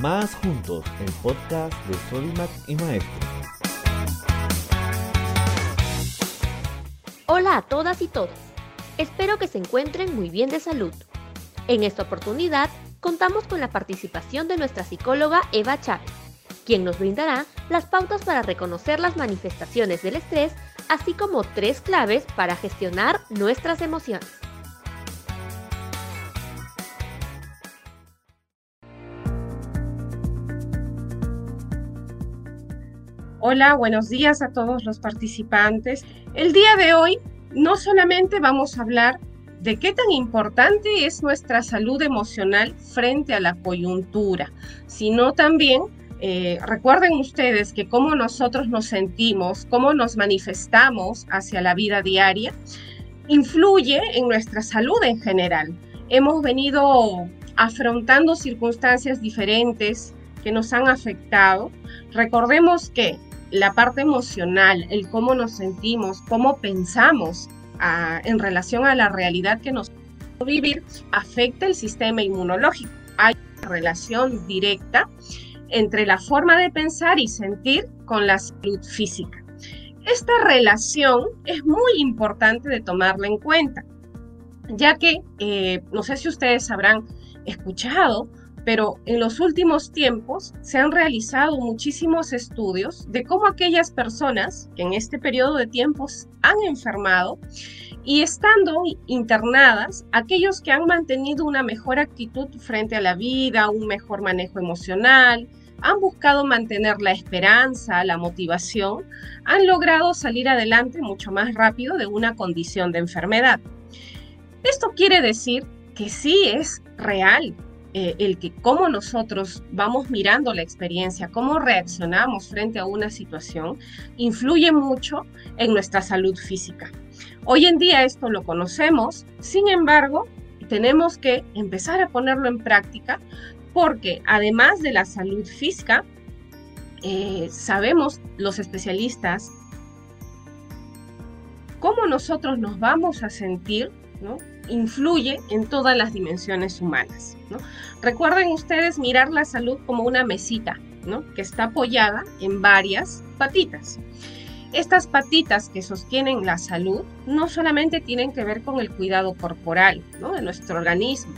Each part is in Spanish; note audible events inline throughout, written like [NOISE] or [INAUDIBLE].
Más Juntos, el podcast de Sodimac y Maestro. Hola a todas y todos. Espero que se encuentren muy bien de salud. En esta oportunidad contamos con la participación de nuestra psicóloga Eva Chávez, quien nos brindará las pautas para reconocer las manifestaciones del estrés, así como tres claves para gestionar nuestras emociones. Hola, buenos días a todos los participantes. El día de hoy no solamente vamos a hablar de qué tan importante es nuestra salud emocional frente a la coyuntura, sino también eh, recuerden ustedes que cómo nosotros nos sentimos, cómo nos manifestamos hacia la vida diaria, influye en nuestra salud en general. Hemos venido afrontando circunstancias diferentes que nos han afectado. Recordemos que la parte emocional, el cómo nos sentimos, cómo pensamos ah, en relación a la realidad que nos vivir, afecta el sistema inmunológico. Hay una relación directa entre la forma de pensar y sentir con la salud física. Esta relación es muy importante de tomarla en cuenta, ya que eh, no sé si ustedes habrán escuchado pero en los últimos tiempos se han realizado muchísimos estudios de cómo aquellas personas que en este periodo de tiempos han enfermado y estando internadas, aquellos que han mantenido una mejor actitud frente a la vida, un mejor manejo emocional, han buscado mantener la esperanza, la motivación, han logrado salir adelante mucho más rápido de una condición de enfermedad. Esto quiere decir que sí es real eh, el que cómo nosotros vamos mirando la experiencia, cómo reaccionamos frente a una situación, influye mucho en nuestra salud física. Hoy en día esto lo conocemos, sin embargo, tenemos que empezar a ponerlo en práctica porque además de la salud física, eh, sabemos los especialistas cómo nosotros nos vamos a sentir ¿no? Influye en todas las dimensiones humanas. Recuerden ustedes mirar la salud como una mesita, que está apoyada en varias patitas. Estas patitas que sostienen la salud no solamente tienen que ver con el cuidado corporal de nuestro organismo,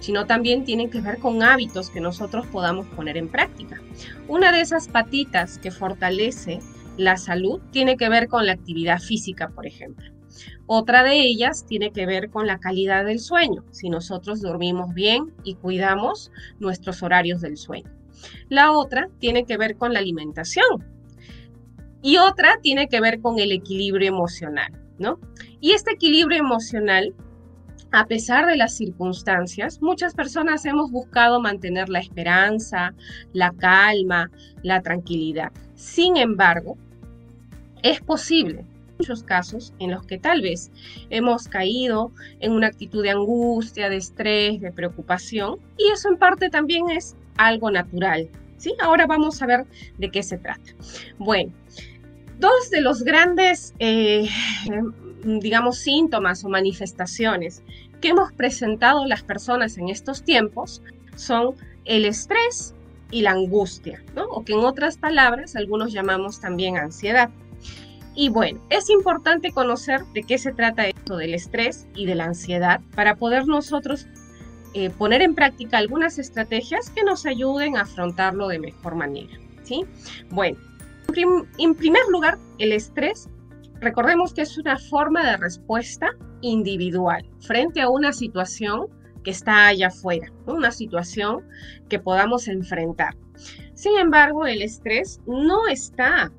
sino también tienen que ver con hábitos que nosotros podamos poner en práctica. Una de esas patitas que fortalece la salud tiene que ver con la actividad física, por ejemplo. Otra de ellas tiene que ver con la calidad del sueño, si nosotros dormimos bien y cuidamos nuestros horarios del sueño. La otra tiene que ver con la alimentación. Y otra tiene que ver con el equilibrio emocional, ¿no? Y este equilibrio emocional, a pesar de las circunstancias, muchas personas hemos buscado mantener la esperanza, la calma, la tranquilidad. Sin embargo, es posible muchos casos en los que tal vez hemos caído en una actitud de angustia, de estrés, de preocupación, y eso en parte también es algo natural. ¿sí? Ahora vamos a ver de qué se trata. Bueno, dos de los grandes, eh, digamos, síntomas o manifestaciones que hemos presentado las personas en estos tiempos son el estrés y la angustia, ¿no? o que en otras palabras algunos llamamos también ansiedad. Y bueno, es importante conocer de qué se trata esto del estrés y de la ansiedad para poder nosotros eh, poner en práctica algunas estrategias que nos ayuden a afrontarlo de mejor manera. ¿sí? Bueno, en primer lugar, el estrés, recordemos que es una forma de respuesta individual frente a una situación que está allá afuera, una situación que podamos enfrentar. Sin embargo, el estrés no está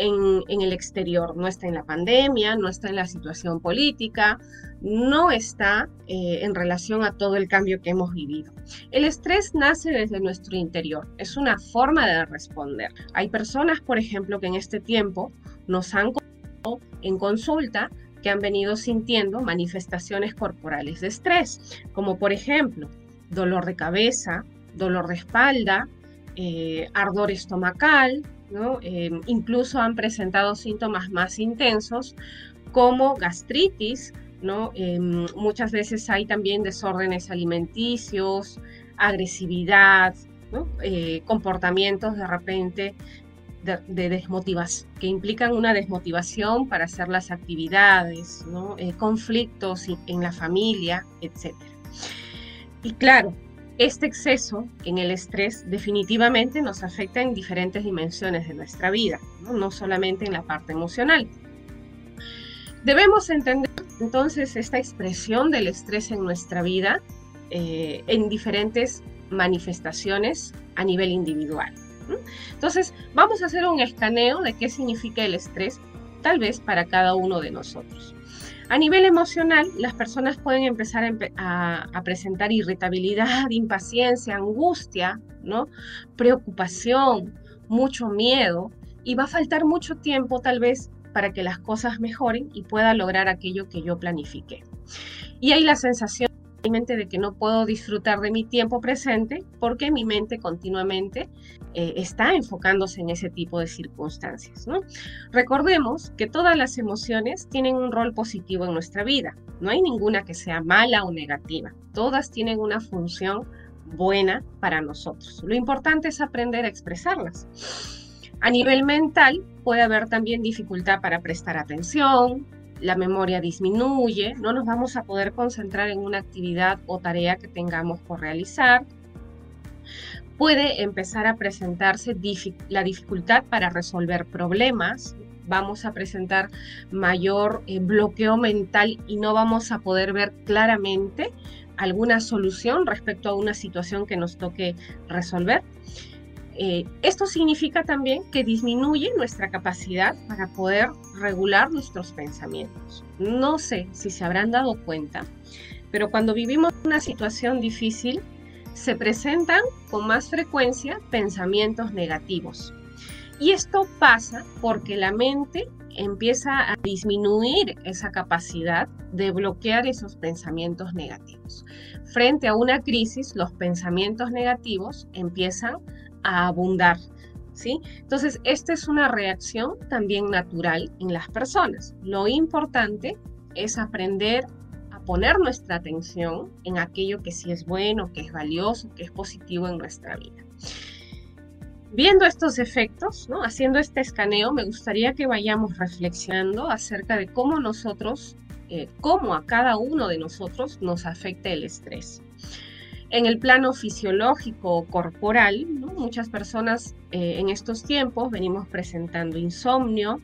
en, el exterior, no está en la pandemia, no está en la situación política, no está eh, en relación a todo el cambio que hemos vivido. El estrés nace desde nuestro interior, es una forma de responder. Hay personas, por ejemplo, que en este tiempo nos han en consulta que han venido sintiendo manifestaciones corporales de estrés, como por ejemplo dolor de cabeza, dolor de espalda, eh, ardor estomacal, Em, incluso han presentado síntomas más intensos como gastritis, ¿no? Em, muchas veces hay también desórdenes alimenticios, agresividad, eh, comportamientos de repente de, desmotivación, que implican una desmotivación para hacer las actividades, eh, conflictos en la familia, etc. Y claro, este exceso en el estrés definitivamente nos afecta en diferentes dimensiones de nuestra vida, no, solamente en la parte emocional. Debemos entender entonces esta expresión del estrés en nuestra vida eh, en diferentes manifestaciones a nivel individual. Entonces, vamos a hacer un escaneo de qué significa el estrés, tal vez para cada uno de nosotros. A nivel emocional, las personas pueden empezar a, presentar irritabilidad, [LAUGHS] impaciencia, angustia, ¿no? preocupación, mucho miedo, y va a faltar mucho tiempo tal vez para que las cosas mejoren y pueda lograr aquello que yo planifiqué. Y hay la sensación de que no puedo disfrutar de mi tiempo presente porque mi mente continuamente eh, está enfocándose en ese tipo de circunstancias. Recordemos que todas las emociones tienen un rol positivo en nuestra vida. No hay ninguna que sea mala o negativa. Todas tienen una función buena para nosotros. Lo importante es aprender a expresarlas. A nivel mental puede haber también dificultad para prestar atención, la memoria disminuye, no nos vamos a poder concentrar en una actividad o tarea que tengamos por realizar. Puede empezar a presentarse la dificultad para resolver problemas, vamos a presentar mayor eh, bloqueo mental y no vamos a poder ver claramente alguna solución respecto a una situación que nos toque resolver. Eh, esto significa también que disminuye nuestra capacidad para poder regular nuestros pensamientos. No sé si se habrán dado cuenta, pero cuando vivimos una situación difícil, se presentan con más frecuencia pensamientos negativos. Y esto pasa porque la mente empieza a disminuir esa capacidad de bloquear esos pensamientos negativos. Frente a una crisis, los pensamientos negativos empiezan a abundar. ¿sí? Entonces, esta es una reacción también natural en las personas. Lo importante es aprender a poner nuestra atención en aquello que sí es bueno, que es valioso, que es positivo en nuestra vida. Viendo estos efectos, ¿no? haciendo este escaneo, me gustaría que vayamos reflexionando acerca de cómo nosotros, eh, cómo a cada uno de nosotros nos afecta el estrés. En el plano fisiológico corporal, muchas personas eh, en estos tiempos venimos presentando insomnio,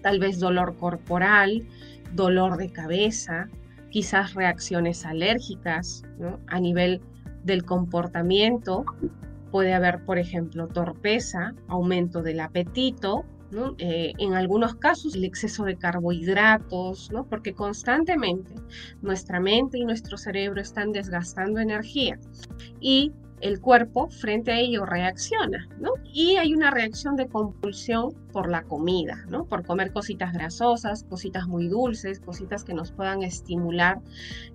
tal vez dolor corporal, dolor de cabeza, quizás reacciones alérgicas a nivel del comportamiento. Puede haber, por ejemplo, torpeza, aumento del apetito, eh, en algunos casos el exceso de carbohidratos, porque constantemente nuestra mente y nuestro cerebro están desgastando energía y el cuerpo frente a ello reacciona. Y hay una reacción de compulsión por la comida, ¿no? Por comer cositas grasosas, cositas muy dulces, cositas que nos puedan estimular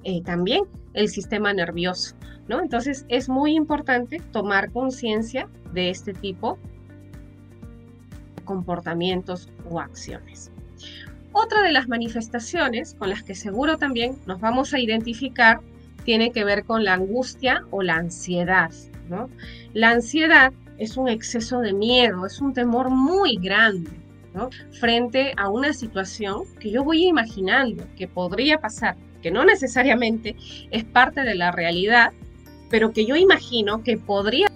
eh, también el sistema nervioso. Entonces es muy importante tomar conciencia de este tipo comportamientos o acciones. Otra de las manifestaciones con las que seguro también nos vamos a identificar tiene que ver con la angustia o la ansiedad. La ansiedad es un exceso de miedo, es un temor muy grande frente a una situación que yo voy imaginando que podría pasar, que no necesariamente es parte de la realidad, pero que yo imagino que podría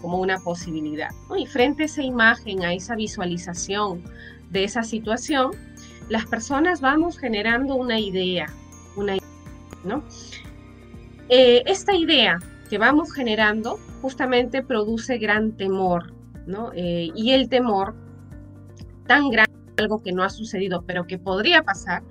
como una posibilidad. Y frente a esa imagen, a esa visualización de esa situación, las personas vamos generando una idea, ¿no? Eh, esta idea que vamos generando justamente produce gran temor, ¿no? Eh, y el temor tan grande, algo que no ha sucedido, pero que podría pasar,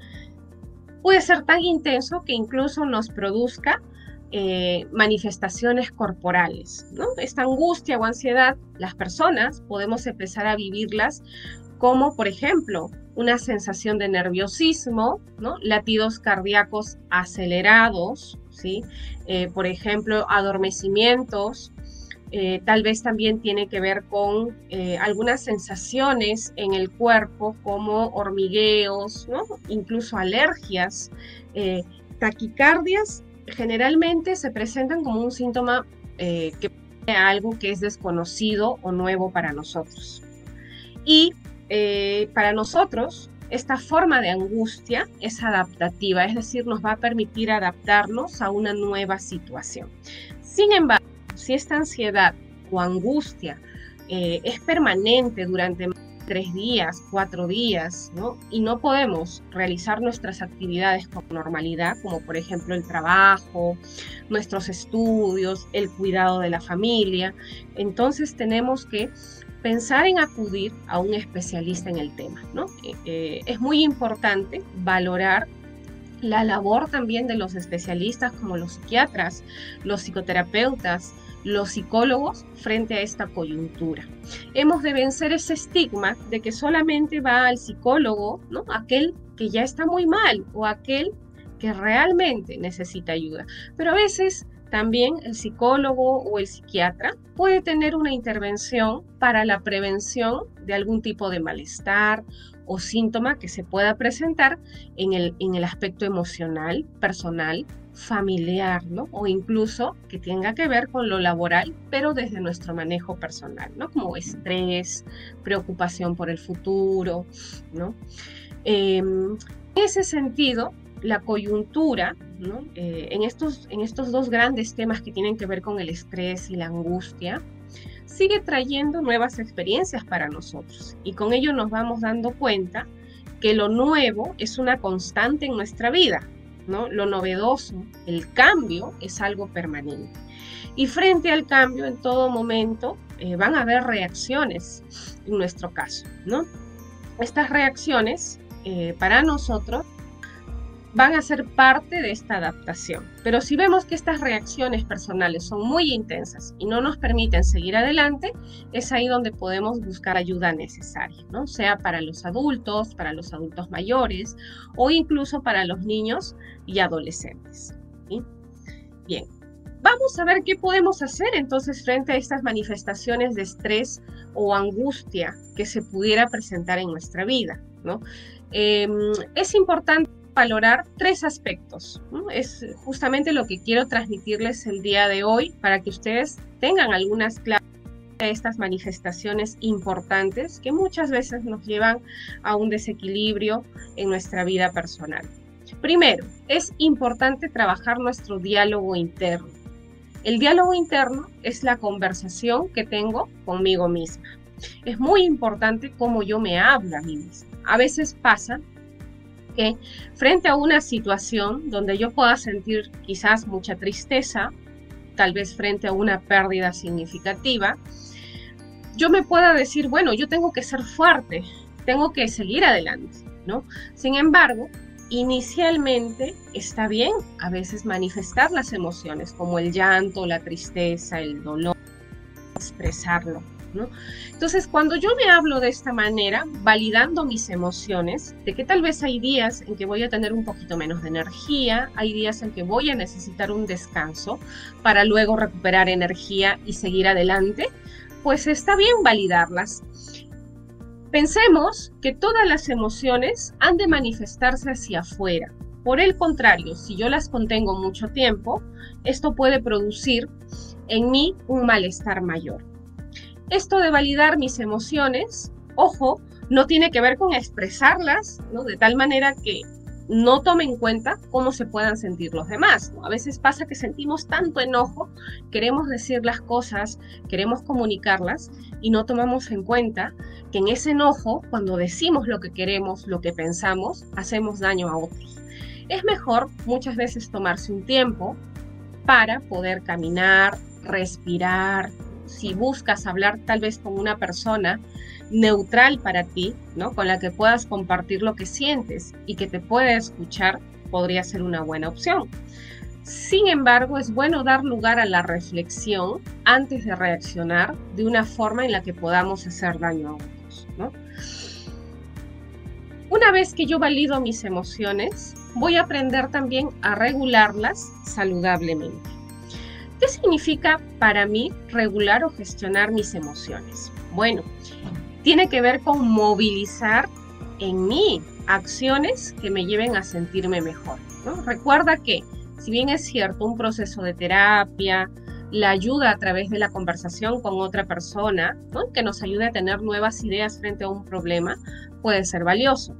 puede ser tan intenso que incluso nos produzca eh, manifestaciones corporales. ¿no? Esta angustia o ansiedad, las personas podemos empezar a vivirlas como, por ejemplo, una sensación de nerviosismo, latidos cardíacos acelerados, ¿sí? Eh, por ejemplo, adormecimientos, eh, tal vez también tiene que ver con algunas sensaciones en el cuerpo como hormigueos, incluso alergias, taquicardias generalmente se presentan como un síntoma eh, que algo que es desconocido o nuevo para nosotros. Y eh, para nosotros, esta forma de angustia es adaptativa, es decir, nos va a permitir adaptarnos a una nueva situación. Sin embargo, si esta ansiedad o angustia eh, es permanente durante tres días, cuatro días, ¿no? Y no podemos realizar nuestras actividades con normalidad, como por ejemplo el trabajo, nuestros estudios, el cuidado de la familia. Entonces tenemos que pensar en acudir a un especialista en el tema, ¿no? Eh, eh, es muy importante valorar la labor también de los especialistas como los psiquiatras, los psicoterapeutas, los psicólogos frente a esta coyuntura. Hemos de vencer ese estigma de que solamente va al psicólogo. Aquel que ya está muy mal o aquel que realmente necesita ayuda. Pero a veces también el psicólogo o el psiquiatra puede tener una intervención para la prevención de algún tipo de malestar o síntoma que se pueda presentar en el, en el aspecto emocional, personal familiar, ¿no? O incluso que tenga que ver con lo laboral, pero desde nuestro manejo personal, ¿no? Como estrés, preocupación por el futuro, ¿no? Em, en ese sentido, la coyuntura, ¿no? Eh, en, estos, en estos dos grandes temas que tienen que ver con el estrés y la angustia, sigue trayendo nuevas experiencias para nosotros y con ello nos vamos dando cuenta que lo nuevo es una constante en nuestra vida, lo novedoso, el cambio es algo permanente. Y frente al cambio, en todo momento, eh, van a haber reacciones, en nuestro caso, ¿no? Estas reacciones, eh, para nosotros, van a ser parte de esta adaptación. Pero si vemos que estas reacciones personales son muy intensas y no nos permiten seguir adelante, es ahí donde podemos buscar ayuda necesaria, ¿no? Sea para los adultos, para los adultos mayores o incluso para los niños y adolescentes. Bien, vamos a ver qué podemos hacer entonces frente a estas manifestaciones de estrés o angustia que se pudiera presentar en nuestra vida, ¿no? Em, es importante valorar tres aspectos. Es justamente lo que quiero transmitirles el día de hoy para que ustedes tengan algunas claves de estas manifestaciones importantes que muchas veces nos llevan a un desequilibrio en nuestra vida personal. Primero, es importante trabajar nuestro diálogo interno. El diálogo interno es la conversación que tengo conmigo misma. Es muy importante cómo yo me hablo a mí misma. A veces pasa frente a una situación donde yo pueda sentir quizás mucha tristeza, tal vez frente a una pérdida significativa, yo me pueda decir, bueno, yo tengo que ser fuerte, tengo que seguir adelante, ¿no? Sin embargo, inicialmente está bien a veces manifestar las emociones como el llanto, la tristeza, el dolor, expresarlo. Entonces, cuando yo me hablo de esta manera, validando mis emociones, de que tal vez hay días en que voy a tener un poquito menos de energía, hay días en que voy a necesitar un descanso para luego recuperar energía y seguir adelante, pues está bien validarlas. Pensemos que todas las emociones han de manifestarse hacia afuera. Por el contrario, si yo las contengo mucho tiempo, esto puede producir en mí un malestar mayor. Esto de validar mis emociones, ojo, no tiene que ver con expresarlas. De tal manera que no tome en cuenta cómo se puedan sentir los demás. A veces pasa que sentimos tanto enojo, queremos decir las cosas, queremos comunicarlas y no tomamos en cuenta que en ese enojo, cuando decimos lo que queremos, lo que pensamos, hacemos daño a otros. Es mejor muchas veces tomarse un tiempo para poder caminar, respirar, si buscas hablar tal vez con una persona neutral para ti, ¿no? Con la que puedas compartir lo que sientes y que te pueda escuchar, podría ser una buena opción. Sin embargo, es bueno dar lugar a la reflexión antes de reaccionar de una forma en la que podamos hacer daño a otros. Una vez que yo valido mis emociones, voy a aprender también a regularlas saludablemente. ¿Qué significa para mí regular o gestionar mis emociones? Bueno, tiene que ver con movilizar en mí acciones que me lleven a sentirme mejor. Recuerda que, si bien es cierto, un proceso de terapia, la ayuda a través de la conversación con otra persona, que nos ayude a tener nuevas ideas frente a un problema, puede ser valioso.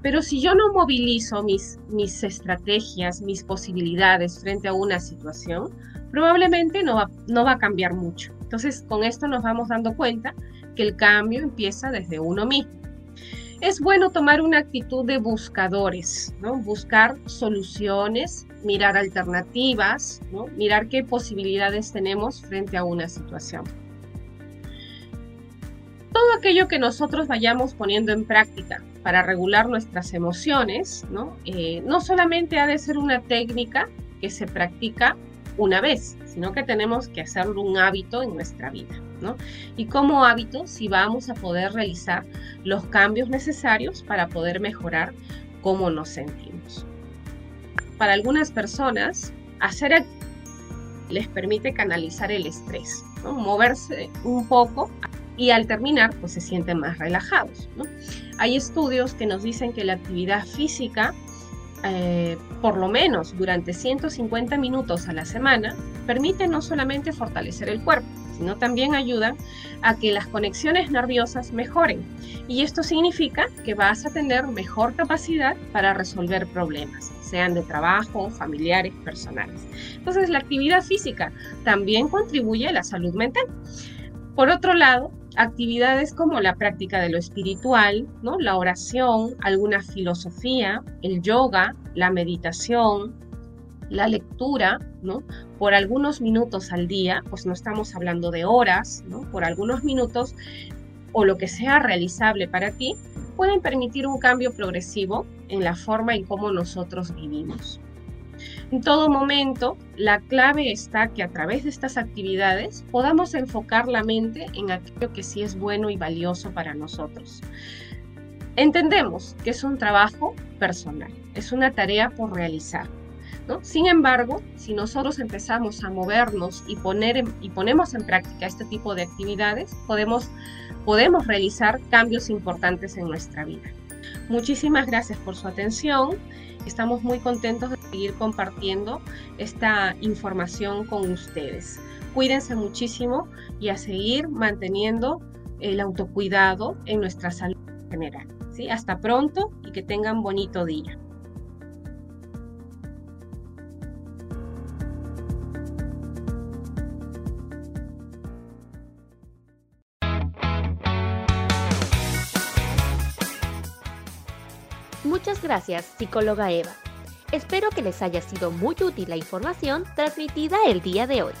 Pero si yo no movilizo mis, mis estrategias, mis posibilidades frente a una situación, probablemente no va, no va a cambiar mucho. Entonces, con esto nos vamos dando cuenta que el cambio empieza desde uno mismo. Es bueno tomar una actitud de buscadores, ¿no? buscar soluciones, mirar alternativas, ¿no? mirar qué posibilidades tenemos frente a una situación. Todo aquello que nosotros vayamos poniendo en práctica para regular nuestras emociones, ¿no? Eh, no solamente ha de ser una técnica que se practica una vez, sino que tenemos que hacerlo un hábito en nuestra vida. ¿no? Y como hábito, si vamos a poder realizar los cambios necesarios para poder mejorar cómo nos sentimos. Para algunas personas, hacer les permite canalizar el estrés, moverse un poco y al terminar pues se sienten más relajados. Hay estudios que nos dicen que la actividad física eh, por lo menos durante 150 minutos a la semana, permite no solamente fortalecer el cuerpo, sino también ayuda a que las conexiones nerviosas mejoren. Y esto significa que vas a tener mejor capacidad para resolver problemas, sean de trabajo, familiares, personales. Entonces, la actividad física también contribuye a la salud mental. Por otro lado, actividades como la práctica de lo espiritual, ¿no? la oración, alguna filosofía, el yoga, la meditación, la lectura, ¿no? por algunos minutos al día, pues no estamos hablando de horas, ¿no? por algunos minutos o lo que sea realizable para ti, pueden permitir un cambio progresivo en la forma en cómo nosotros vivimos. En todo momento, la clave está que a través de estas actividades podamos enfocar la mente en aquello que sí es bueno y valioso para nosotros. Entendemos que es un trabajo personal, es una tarea por realizar. Sin embargo, si nosotros empezamos a movernos y, poner y ponemos en práctica este tipo de actividades, podemos, podemos realizar cambios importantes en nuestra vida. Muchísimas gracias por su atención. Estamos muy contentos de seguir compartiendo esta información con ustedes. Cuídense muchísimo y a seguir manteniendo el autocuidado en nuestra salud general. ¿sí? Hasta pronto y que tengan bonito día. Muchas gracias, psicóloga Eva. Espero que les haya sido muy útil la información transmitida el día de hoy.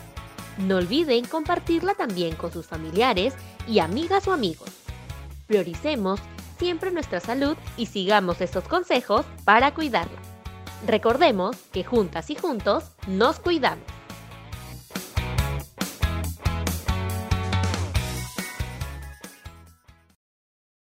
No olviden compartirla también con sus familiares y amigas o amigos. Prioricemos siempre nuestra salud y sigamos estos consejos para cuidarla. Recordemos que juntas y juntos nos cuidamos.